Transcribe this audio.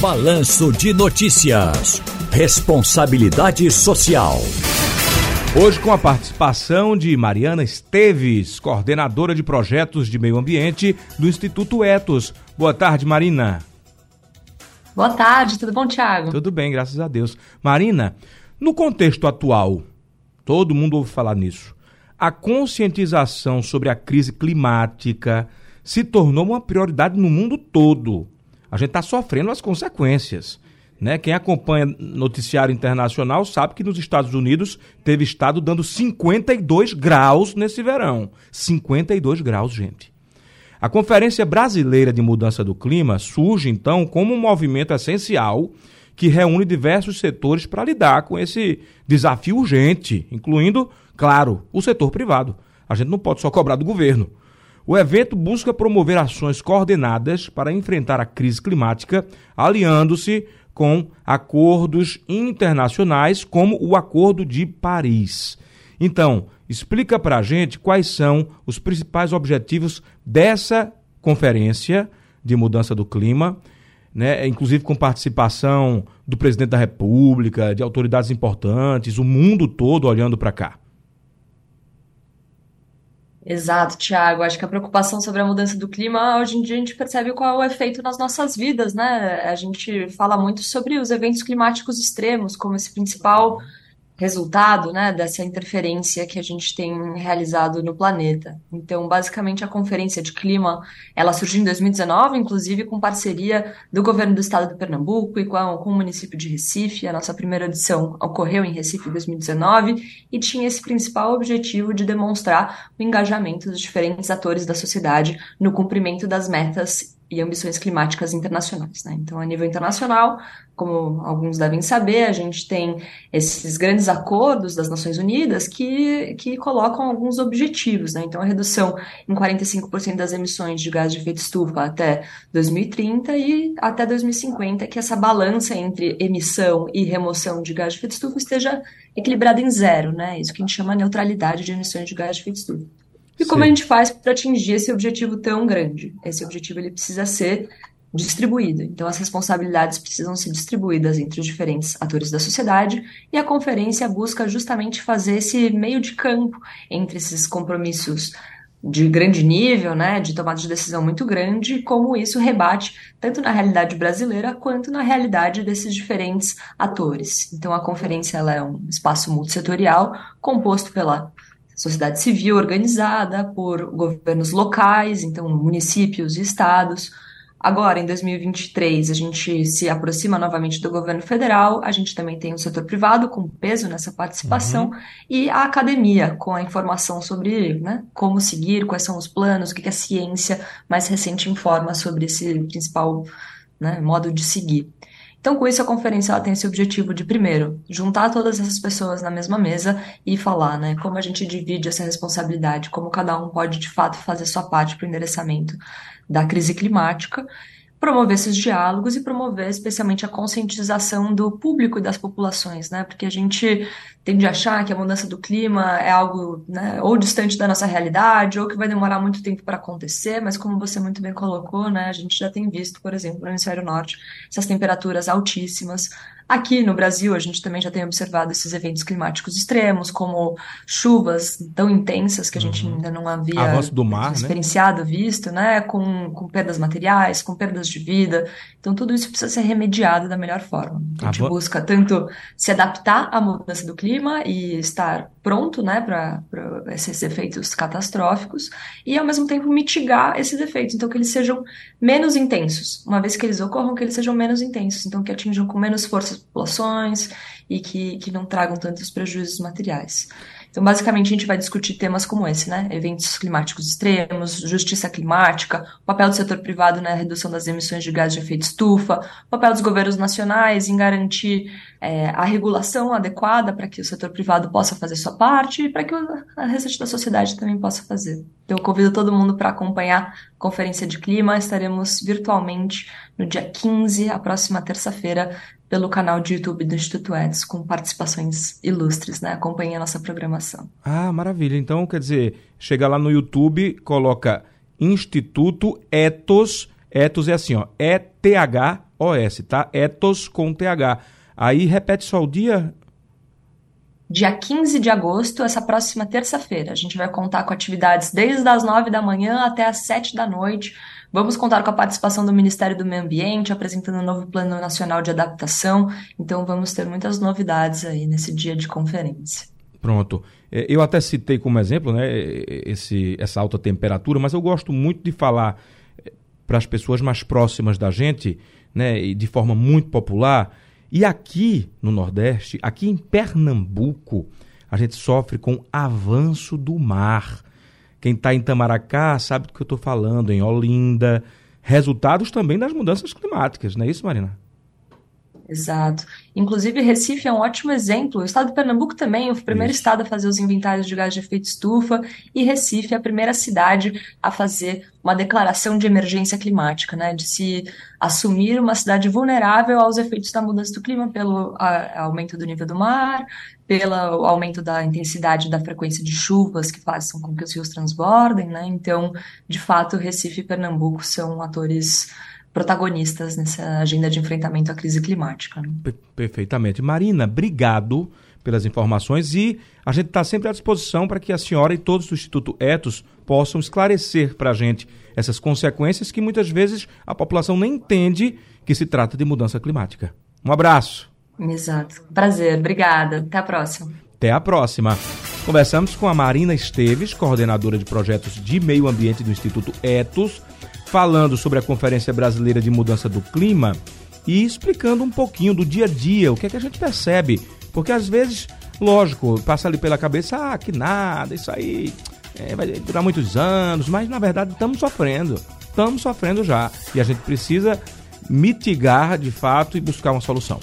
Balanço de Notícias. Responsabilidade Social. Hoje com a participação de Mariana Esteves, coordenadora de projetos de meio ambiente do Instituto Etos. Boa tarde, Marina. Boa tarde, tudo bom, Tiago? Tudo bem, graças a Deus. Marina, no contexto atual, todo mundo ouve falar nisso. A conscientização sobre a crise climática se tornou uma prioridade no mundo todo a gente está sofrendo as consequências. Né? Quem acompanha noticiário internacional sabe que nos Estados Unidos teve estado dando 52 graus nesse verão. 52 graus, gente. A Conferência Brasileira de Mudança do Clima surge, então, como um movimento essencial que reúne diversos setores para lidar com esse desafio urgente, incluindo, claro, o setor privado. A gente não pode só cobrar do governo. O evento busca promover ações coordenadas para enfrentar a crise climática, aliando-se com acordos internacionais, como o Acordo de Paris. Então, explica para a gente quais são os principais objetivos dessa conferência de mudança do clima, né? inclusive com participação do presidente da República, de autoridades importantes, o mundo todo olhando para cá. Exato, Tiago. Acho que a preocupação sobre a mudança do clima, hoje em dia a gente percebe qual é o efeito nas nossas vidas, né? A gente fala muito sobre os eventos climáticos extremos como esse principal resultado né, dessa interferência que a gente tem realizado no planeta. Então, basicamente, a Conferência de Clima, ela surgiu em 2019, inclusive com parceria do governo do estado de Pernambuco e com, a, com o município de Recife. A nossa primeira edição ocorreu em Recife em 2019 e tinha esse principal objetivo de demonstrar o engajamento dos diferentes atores da sociedade no cumprimento das metas e ambições climáticas internacionais. Né? Então, a nível internacional, como alguns devem saber, a gente tem esses grandes acordos das Nações Unidas que, que colocam alguns objetivos. Né? Então, a redução em 45% das emissões de gás de efeito estufa até 2030 e até 2050, que essa balança entre emissão e remoção de gás de efeito estufa esteja equilibrada em zero. Né? Isso que a gente chama de neutralidade de emissões de gás de efeito estufa. E como Sim. a gente faz para atingir esse objetivo tão grande? Esse objetivo ele precisa ser distribuído. Então, as responsabilidades precisam ser distribuídas entre os diferentes atores da sociedade e a conferência busca justamente fazer esse meio de campo entre esses compromissos de grande nível, né, de tomada de decisão muito grande, como isso rebate tanto na realidade brasileira quanto na realidade desses diferentes atores. Então, a conferência ela é um espaço multissetorial composto pela sociedade civil organizada, por governos locais, então municípios e estados. Agora, em 2023, a gente se aproxima novamente do governo federal, a gente também tem o setor privado com peso nessa participação uhum. e a academia com a informação sobre né, como seguir, quais são os planos, o que a ciência mais recente informa sobre esse principal né, modo de seguir. Então, com isso, a conferência ela tem esse objetivo de, primeiro, juntar todas essas pessoas na mesma mesa e falar, né, como a gente divide essa responsabilidade, como cada um pode, de fato, fazer sua parte para o endereçamento da crise climática promover esses diálogos e promover especialmente a conscientização do público e das populações, né? Porque a gente tende a achar que a mudança do clima é algo né, ou distante da nossa realidade ou que vai demorar muito tempo para acontecer, mas como você muito bem colocou, né? A gente já tem visto, por exemplo, no hemisfério norte, essas temperaturas altíssimas, Aqui no Brasil, a gente também já tem observado esses eventos climáticos extremos, como chuvas tão intensas que a gente uhum. ainda não havia mar, né? experienciado, né? visto, né? Com, com perdas materiais, com perdas de vida. Então, tudo isso precisa ser remediado da melhor forma. A gente busca tanto se adaptar à mudança do clima e estar pronto, né, para esses efeitos catastróficos, e ao mesmo tempo mitigar esses efeitos, então que eles sejam menos intensos, uma vez que eles ocorram, que eles sejam menos intensos, então que atinjam com menos força as populações e que, que não tragam tantos prejuízos materiais. Então, basicamente, a gente vai discutir temas como esse, né? Eventos climáticos extremos, justiça climática, o papel do setor privado na redução das emissões de gás de efeito estufa, o papel dos governos nacionais em garantir é, a regulação adequada para que o setor privado possa fazer sua parte e para que a restante da sociedade também possa fazer. Então, eu convido todo mundo para acompanhar a Conferência de Clima. Estaremos virtualmente no dia 15, a próxima terça-feira, pelo canal de YouTube do Instituto Eds, com participações ilustres, né? Acompanhe a nossa programação. Ah, maravilha. Então, quer dizer, chega lá no YouTube, coloca Instituto Etos, Etos é assim, ó, E-T-H O-S, tá? Etos com TH. Aí repete só o dia, dia 15 de agosto, essa próxima terça-feira. A gente vai contar com atividades desde as 9 da manhã até as 7 da noite. Vamos contar com a participação do Ministério do Meio Ambiente, apresentando o um novo Plano Nacional de Adaptação. Então, vamos ter muitas novidades aí nesse dia de conferência. Pronto. É, eu até citei como exemplo né, esse, essa alta temperatura, mas eu gosto muito de falar é, para as pessoas mais próximas da gente, né, de forma muito popular, e aqui no Nordeste, aqui em Pernambuco, a gente sofre com avanço do mar. Quem está em Tamaracá sabe do que eu estou falando, em Olinda. Resultados também das mudanças climáticas, não é isso, Marina? Exato. Inclusive, Recife é um ótimo exemplo. O estado de Pernambuco também é o primeiro Isso. estado a fazer os inventários de gás de efeito estufa, e Recife é a primeira cidade a fazer uma declaração de emergência climática, né? De se assumir uma cidade vulnerável aos efeitos da mudança do clima pelo a, aumento do nível do mar, pelo aumento da intensidade da frequência de chuvas que façam com que os rios transbordem, né? Então, de fato, Recife e Pernambuco são atores protagonistas nessa agenda de enfrentamento à crise climática. Né? Perfeitamente. Marina, obrigado pelas informações e a gente está sempre à disposição para que a senhora e todos do Instituto Etos possam esclarecer para a gente essas consequências que muitas vezes a população nem entende que se trata de mudança climática. Um abraço. Exato. Prazer. Obrigada. Até a próxima. Até a próxima. Conversamos com a Marina Esteves, coordenadora de projetos de meio ambiente do Instituto Etos falando sobre a Conferência Brasileira de Mudança do Clima e explicando um pouquinho do dia a dia, o que é que a gente percebe. Porque às vezes, lógico, passa ali pela cabeça, ah, que nada, isso aí é, vai durar muitos anos, mas na verdade estamos sofrendo, estamos sofrendo já. E a gente precisa mitigar de fato e buscar uma solução.